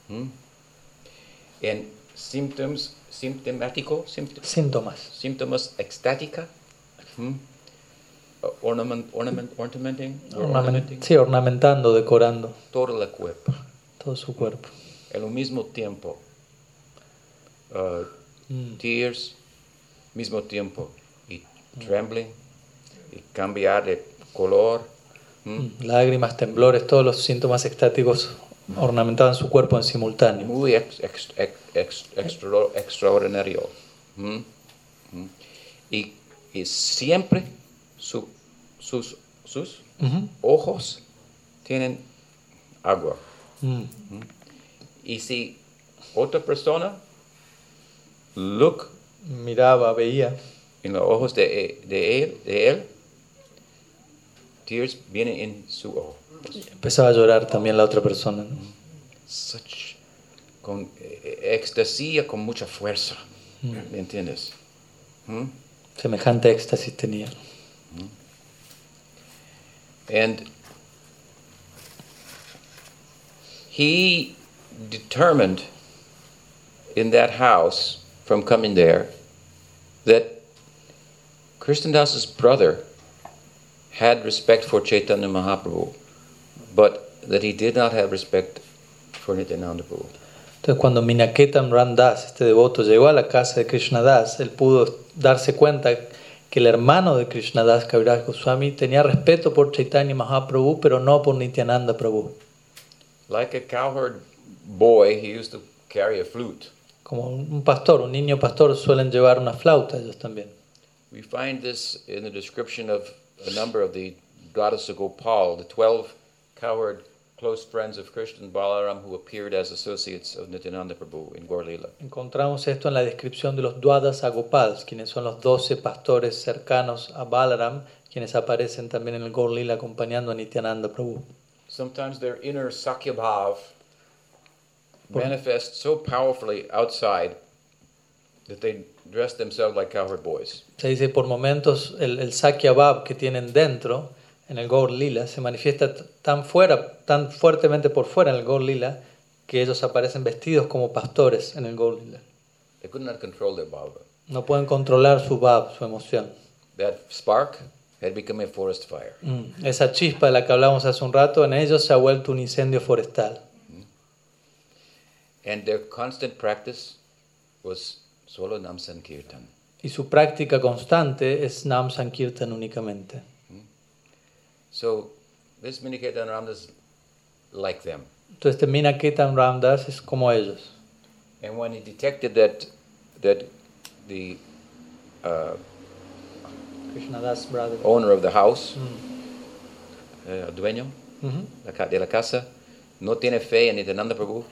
¿Mm? En symptoms, sintomático, Síntomas. síntomas extática, ¿Mm? Ornament, ornament, ornamenting, or Ornamen- ornamenting, sí, ornamentando, decorando todo el cuerpo. todo su cuerpo. Al mismo tiempo, uh, Mm. tears, mismo tiempo, y trembling, y cambiar de color. Mm, Lágrimas, temblores, todos los síntomas extáticos ornamentaban su cuerpo en simultáneo. Muy ex- ex- ex- ex- extra- extraordinario. Y, y siempre su- sus, sus ojos tienen agua. Mm. Y si otra persona look Miraba, veía, en los ojos de, de él, de él, tears vienen en su ojo. empezaba a llorar también la otra persona. ¿no? Such, con eh, éxtasis, con mucha fuerza. ¿Me entiendes? ¿Mm? Semejante éxtasis tenía. And he determined in that house from coming there that Krishnadas's brother had respect for Chaitanya Mahaprabhu, but that he did not have respect for Nityananda Prabhu. Entonces cuando Minaketam Ram Das, este devoto, llegó a la casa de Krishna Das, él pudo darse cuenta que el hermano de Krishna Das, Kaviraj Goswami, tenía respeto por Chaitanya Mahaprabhu, pero no por Nityananda Prabhu. Like a cowherd boy, he used to carry a flute. Como un pastor, un niño pastor suelen llevar una flauta ellos también. We find this in the description of a number of the Dwadasa Gopal, the 12 cowherd close friends of Krishna Balaram who appeared as associates of Nityananda Prabhu in Gaur Leela. Encontramos esto en la descripción de los Dwadas Agopals, quienes son los doce pastores cercanos a Balaram, quienes aparecen también en el Gaur Lila acompañando a Nityananda Prabhu. Sometimes their inner Sakya Bhav Por- manifests so powerfully outside that they dress themselves like cowherd boys. Se dice por momentos el, el Sakya Bhav que tienen dentro en el Gaur Lila se manifiesta tan fuera, tan fuertemente por fuera en el Gaur Lila que ellos aparecen vestidos como pastores en el Gaur Lila. They could not control their. No pueden controlar su Bhav, su emoción. That spark had become a forest fire. Mm, Esa chispa de la que hablamos hace un rato, en ellos se ha vuelto un incendio forestal. And their constant practice was solo Nam Sankirtan. Y su práctica constante es Nam Sankirtan únicamente. So this Minikirtan Ramdas like them. Entonces este Minaketan Ramdas es como ellos. And when he detected that that the uh, Krishnadas brother. owner of the house, Mm. el dueño la ca- de la casa, no tiene fe en Nityananda Prabhu,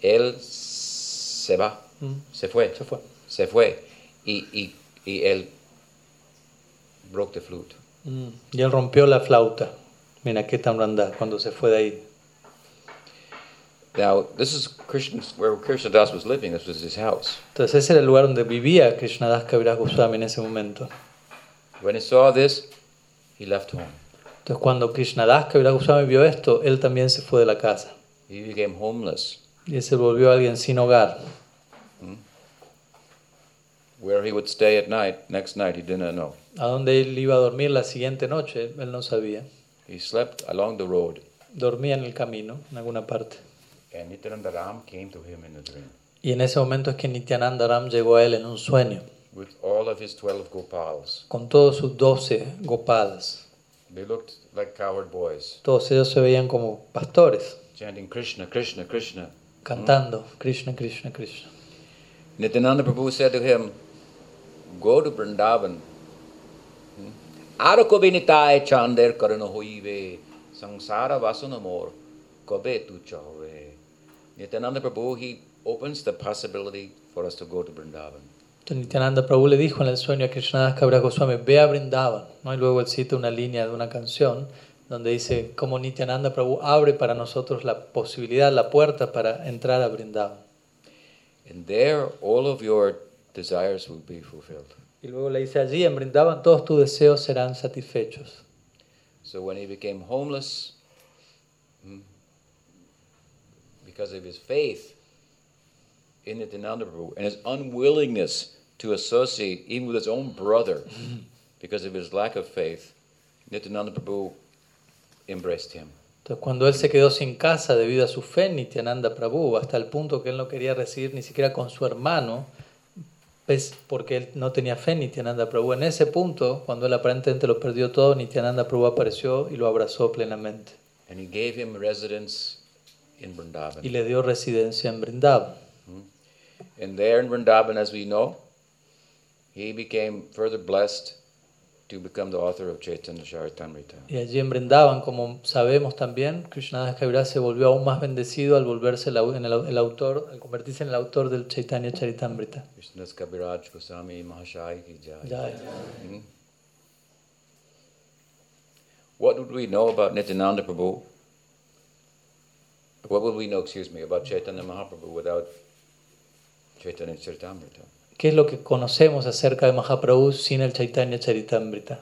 él se va, Mm. se fue, Se fue. se fue. Y, y, y él broke the flute. Mm. Y él rompió la flauta. Cuando se fue de ahí. Now, this is Krishna's, where Krishna Das was living, this was his house. Entonces ese era el lugar donde vivía Krishnadas Kaviraj Goswami en ese momento. When he saw this, he left home. Entonces cuando Krishnadas Kaviraj Goswami vio esto, él también se fue de la casa. He became homeless, Y se volvió alguien sin hogar. Where he would stay at night, next night, he did not know. A dónde él iba a dormir la siguiente noche, él no sabía. He slept along the road, Dormía en el camino, en alguna parte. and Nityananda Ram came to him in a dream Y en ese momento es que Nityananda Ram llegó a él en un sueño, with all of his 12 Gopals. con todos sus doce gopalas. They looked like cowherd boys, Todos ellos se veían como pastores, chanting Krishna, Krishna, Krishna. cantando Krishna, Krishna, Krishna. Nityananda Prabhu said to him, Go to Vrindavan. Aro nitai chander karana hoive, sangsara vasanamor, kobe tu chahove. Nityananda Prabhu, he opens the possibility for us to go to Vrindavan. Nityananda Prabhu le dijo en el sueño a Krishnadas Kabra Goswami, ve a Brindavan. ¿no? Y luego él cita una línea de una canción donde dice cómo Nityananda Prabhu abre para nosotros la posibilidad, la puerta para entrar a Brindavan. And there, all of your desires will be fulfilled. Y luego le dice allí en Brindavan todos tus deseos serán satisfechos. So when he became homeless, mm, because of his faith in Nityananda Prabhu and his unwillingness to associate even with his own brother, because of his lack of faith, Nityananda Prabhu embraced him. Entonces cuando él se quedó sin casa debido a su fe en Nityananda Prabhu, hasta el punto que él no quería recibir ni siquiera con su hermano, pues porque él no tenía fe en Nityananda Prabhu. En ese punto, cuando él aparentemente lo perdió todo, Nityananda Prabhu apareció y lo abrazó plenamente. And he gave him residence in Y Vrindavan. le dio residencia en Brindavan. And there in Vrindavan, as we know, he became further blessed to become the author of Chaitanya Charitamrita. Y allí en Brindavan, como sabemos también, Krishnadas Kaviraj se volvió aún más bendecido al volverse el, en el, el autor, al convertirse en el autor del Chaitanya Charitamrita. Krishnadas Kaviraj Goswami Mahashai ki jai. Jai. What would we know about Nityananda Prabhu? What would we know, excuse me, about Chaitanya Mahaprabhu without Chaitanya Charitamrita? ¿Qué es lo que conocemos acerca de Mahaprabhu sin el Chaitanya Charitamrita?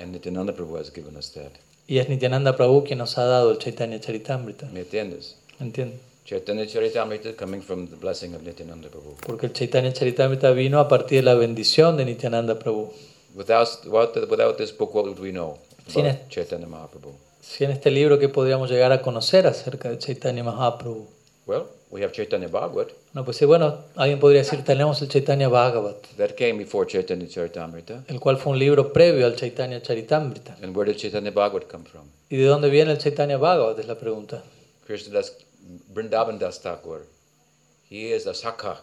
And Nityananda Prabhu has given us that. Y es Nityananda Prabhu quien nos ha dado el Chaitanya Charitamrita. ¿Me entiendes? ¿Entiendes? Chaitanya Charitamrita coming from the blessing of Nityananda Prabhu. Porque el Chaitanya Charitamrita vino a partir de la bendición de Nityananda Prabhu. Without, without, this book, what would we know Sin about es- Chaitanya Mahaprabhu? Si en este libro que podríamos llegar a conocer acerca de Chaitanya Mahaprabhu. Well, we have Chaitanya Bhagavat. No, pues sí, bueno, alguien podría decir, tenemos el Chaitanya Bhagavat, That came before Chaitanya Charitamrita. el cual fue un libro previo al Chaitanya Charitamrita. And where did Chaitanya Bhagavat come from? ¿Y de dónde viene el Chaitanya Bhagavat? Es la pregunta. Krishna Das, Vrindavan Das Thakur. He is a Sakha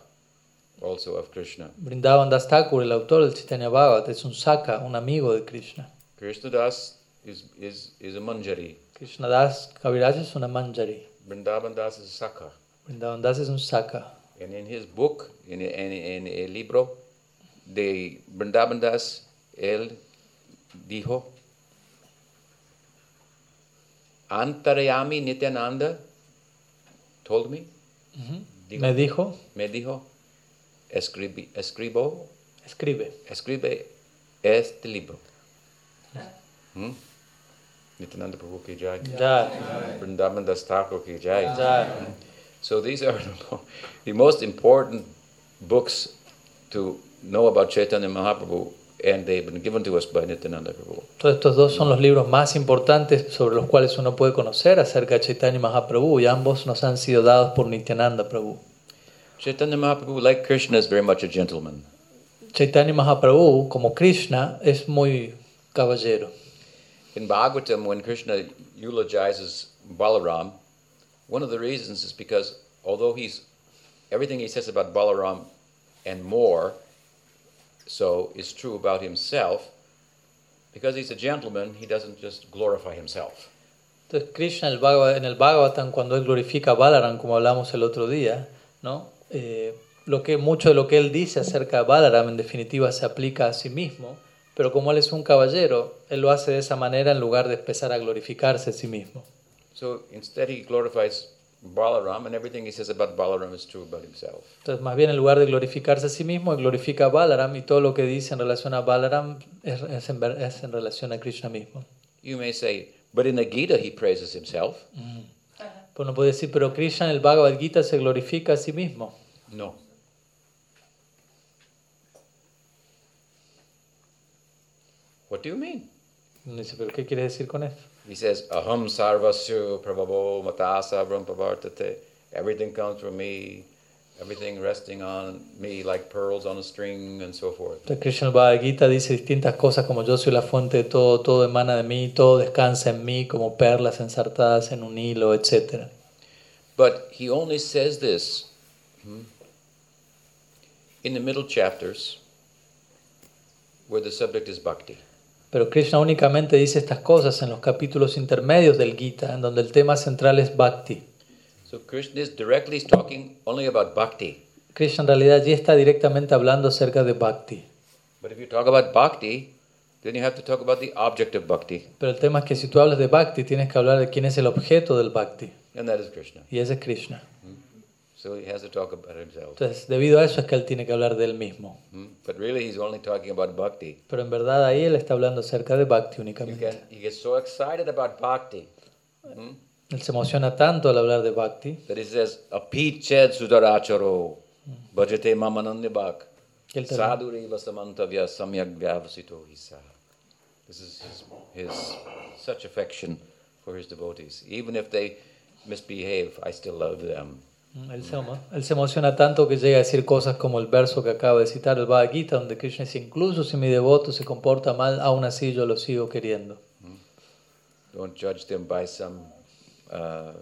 also of Krishna. Vrindavan Das Thakur, el autor del Chaitanya Bhagavat, es un Saka, un amigo de Krishna. Krishna Das is, is, is a Manjari. Krishna Das Kaviraj es una Manjari. Vrindavan Das is a Saka. Vrindavan Das es un Saka. And in his book, in, in, in el libro de Vrindavan Das, él dijo, Antarayami Nityananda told me, Me dijo, me dijo, escribi, escribo, escribe. escribe este libro. Hmm? Nityananda Prabhu ki jai. Vrindavan Das Thakur ki jai. ya. So these are the most important books to know about Chaitanya Mahaprabhu, and they've been given to us by Nityananda Prabhu. Todos estos dos son los libros más importantes sobre los cuales uno puede conocer acerca de Chaitanya Mahaprabhu y ambos nos han sido dados por Nityananda Prabhu. Chaitanya Mahaprabhu, like Krishna, is very much a gentleman. Chaitanya Mahaprabhu, como Krishna, es muy caballero. In Bhagavatam, when Krishna eulogizes Balaram, one of the reasons is because although he's everything he says about Balaram and more so is true about himself, because he's a gentleman, he doesn't just glorify himself. Entonces Krishna en el, en el Bhagavatam, cuando él glorifica a Balaram, como hablamos el otro día, ¿no? Eh, lo que, mucho de lo que él dice acerca de Balaram en definitiva se aplica a sí mismo, pero como él es un caballero, él lo hace de esa manera en lugar de empezar a glorificarse a sí mismo. So instead, he glorifies Balaram, and everything he says about Balaram is true about himself. Entonces, más bien en lugar de glorificarse a sí mismo, él glorifica a Balaram y todo lo que dice en relación a Balaram es, es en, es en relación a Krishna mismo. You may say, but in the Gita, he praises himself. Pues uno puede decir, pero Krishna en el Bhagavad Gita se glorifica a sí mismo. No. What do you mean? Dice, pero ¿qué quiere decir con esto? He says, Aham sarvasya prabhavo matasa brahmavartate. Everything comes from me, everything resting on me like pearls on a string, and so forth. Entonces Krishna Bhagavad Gita dice distintas cosas como yo soy la fuente de todo, todo emana de mí, todo descansa en mí como perlas ensartadas en un hilo, etc. But he only says this hmm, in the middle chapters where the subject is bhakti. Pero Krishna únicamente dice estas cosas en los capítulos intermedios del Gita, en donde el tema central es Bhakti. So Krishna is directly talking only about bhakti. Krishna en realidad allí está directamente hablando acerca de Bhakti. But if you talk about bhakti, then you have to talk about the object of bhakti, Pero el tema es que si tú hablas de Bhakti, tienes que hablar de quién es el objeto del Bhakti, and that is Krishna. y ese es Krishna. So he has to talk about himself. Entonces, debido a eso es que él tiene que hablar de él mismo. Hmm? But really, he's only talking about bhakti. Pero en verdad ahí él está hablando acerca de Bhakti You únicamente. can, he gets so excited about bhakti hmm, Él se emociona tanto al hablar de Bhakti that he says, Apiched sudaracharo bhajate mamanandibhak que él termina- sadhuri vasamantavya samyak vyavasito hisa. This is his, his such affection for his devotees. Even if they misbehave, I still love them. Él se, él se emociona tanto que llega a decir cosas como el verso que acaba de citar, el Bhagavad Gita, donde Krishna dice, incluso si mi devoto se comporta mal, aún así yo lo sigo queriendo. Don't judge them by some, uh,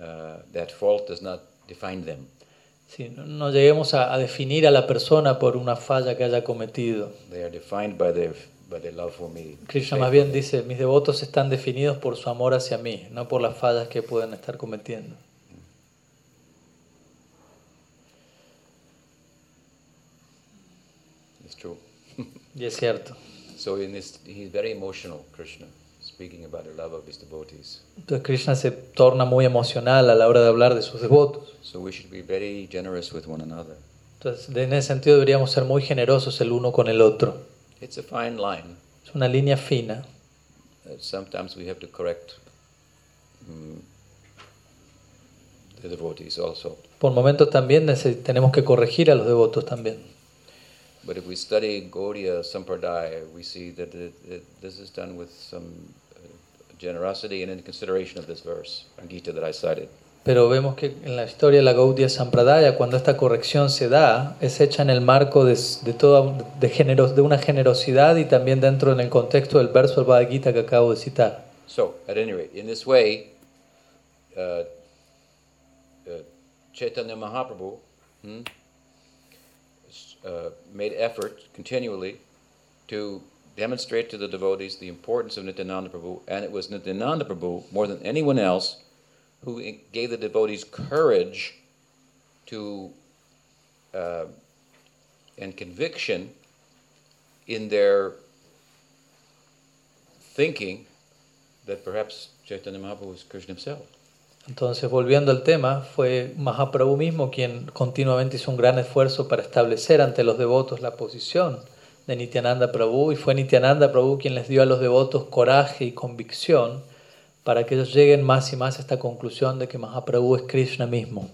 uh, that fault does not define them. Sí, no, no lleguemos a, a definir a la persona por una falla que haya cometido. They are defined by their, by their love for me. Krishna más bien dice, mis devotos están definidos por su amor hacia mí, no por las fallas que pueden estar cometiendo. It's true. Y es cierto. So in this, he's very emotional, Krishna, speaking about the love of his devotees. Entonces Krishna se torna muy emocional a la hora de hablar de sus devotos. So we should be very generous with one another. Entonces, en ese sentido deberíamos ser muy generosos el uno con el otro. It's a fine line. Es una línea fina. Uh, sometimes we have to correct mm, the devotees also. Por momentos también tenemos que corregir a los devotos también. But if we study Gaudiya Sampradaya, we see that it, it, this is done with some uh, generosity and in consideration of this verse, Gita that I cited. Pero vemos que en la historia de la Gaudiya Sampradaya, cuando esta corrección se da, es hecha en el marco de, de, toda, de, genero- de una generosidad y también dentro en el contexto del verso del Bhagavad Gita que acabo de citar. So, at any rate, in this way, uh, uh, Chaitanya Mahaprabhu hmm, uh, made effort continually to demonstrate to the devotees the importance of Nityananda Prabhu, and it was Nityananda Prabhu, more than anyone else, who gave the devotees courage to uh, and conviction in their thinking that perhaps Chaitanya Mahaprabhu was Krishna himself. Entonces, volviendo al tema, fue Mahaprabhu mismo quien continuamente hizo un gran esfuerzo para establecer ante los devotos la posición de Nityananda Prabhu y fue Nityananda Prabhu quien les dio a los devotos coraje y convicción para que ellos lleguen más y más a esta conclusión de que Mahaprabhu es Krishna mismo.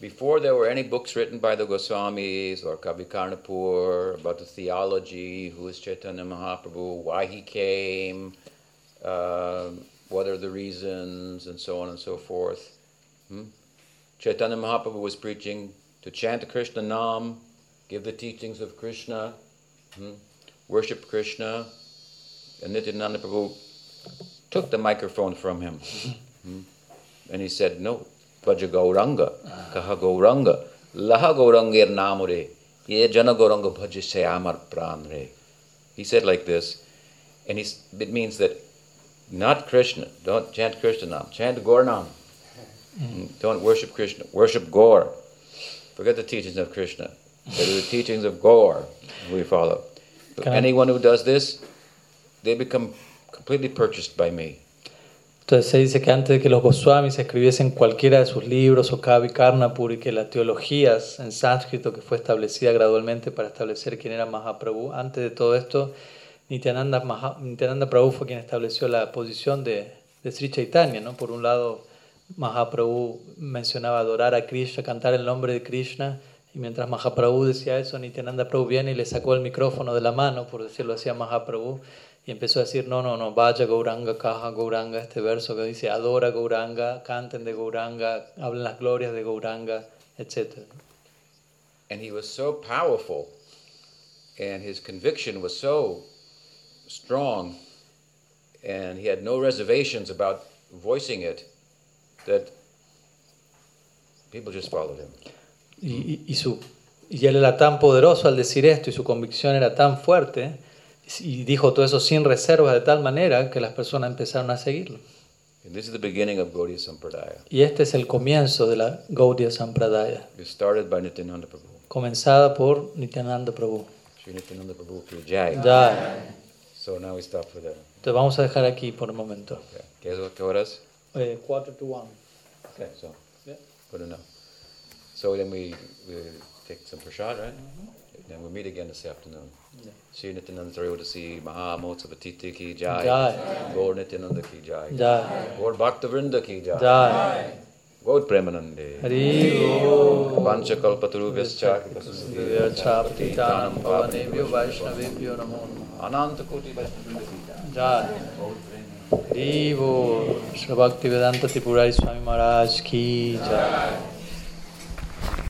Before there were any books written by the Goswamis or Kavi Karnapur about the theology, who is Chaitanya Mahaprabhu, why he came, uh, what are the reasons, and so on and so forth. Hmm? Chaitanya Mahaprabhu was preaching to chant the Krishna Nam, give the teachings of Krishna, hmm? worship Krishna, and Nityananda Prabhu took the microphone from him. Hmm? And he said, No, Vaja Gauranga, Kaha Gauranga, Laha Gaurangir Namure, Ye Jana Gauranga Bhajise Amar Pranre. He said like this, and it means that not Krishna, don't chant Krishna Nam, chant Gaur Nam. Don't worship Krishna, worship Gaur. Forget the teachings of Krishna. But the teachings of Gaur we follow. Anyone who does this, they become completely purchased by me. Entonces se dice que antes de que los Goswamis escribiesen cualquiera de sus libros o Kavi Karnapur y que las teologías en sánscrito que fue establecida gradualmente para establecer quién era Mahaprabhu, antes de todo esto, Nityananda, Maha- Nityananda Prabhu fue quien estableció la posición de, de Sri Chaitanya. ¿no? Por un lado, Mahaprabhu mencionaba adorar a Krishna, cantar el nombre de Krishna, y mientras Mahaprabhu decía eso, Nityananda Prabhu viene y le sacó el micrófono de la mano, por decirlo así, a Mahaprabhu, y empezó a decir, no, no, no, vaya Gauranga, caja Gauranga, este verso que dice, adora Gauranga, canten de Gauranga, hablen las glorias de Gauranga, etc. And he was so powerful, and his conviction was so strong, and he had no reservations about voicing it, that people just followed him. Y, y, su, y él era tan poderoso al decir esto y su convicción era tan fuerte, y dijo todo eso sin reservas de tal manera que las personas empezaron a seguirlo. And this is the beginning of Gaudiya Sampradaya. Y este es el comienzo de la Gaudiya Sampradaya, It started by Nityananda Prabhu. comenzada por Nityananda Prabhu. Sri Nityananda Prabhu ki jai. Ya, So now we stop for that. te vamos a dejar aquí por un momento. Okay. ¿Qué, es- qué horas? Eh, 4 to 1. Okay, so Yeah. good enough. So then we, we take some prasad, right? Then we'll meet again this afternoon. Yeah. Sri Nityananda Sarayodasi Maha Motsavati ki jai. Jai. Gaur Nityananda ki jai. Jai. Gaur Bhakta Vrinda ki jai. Jai. Gaur Premanande. Hari Om. Panchakalpatarubhyascha Chapatitanam Pavanebhyo Vaishnavebhyo Namo Namaha. अनंत कोटि देव श्री भक्ति वेदांत त्रिपुरारी स्वामी महाराज की जय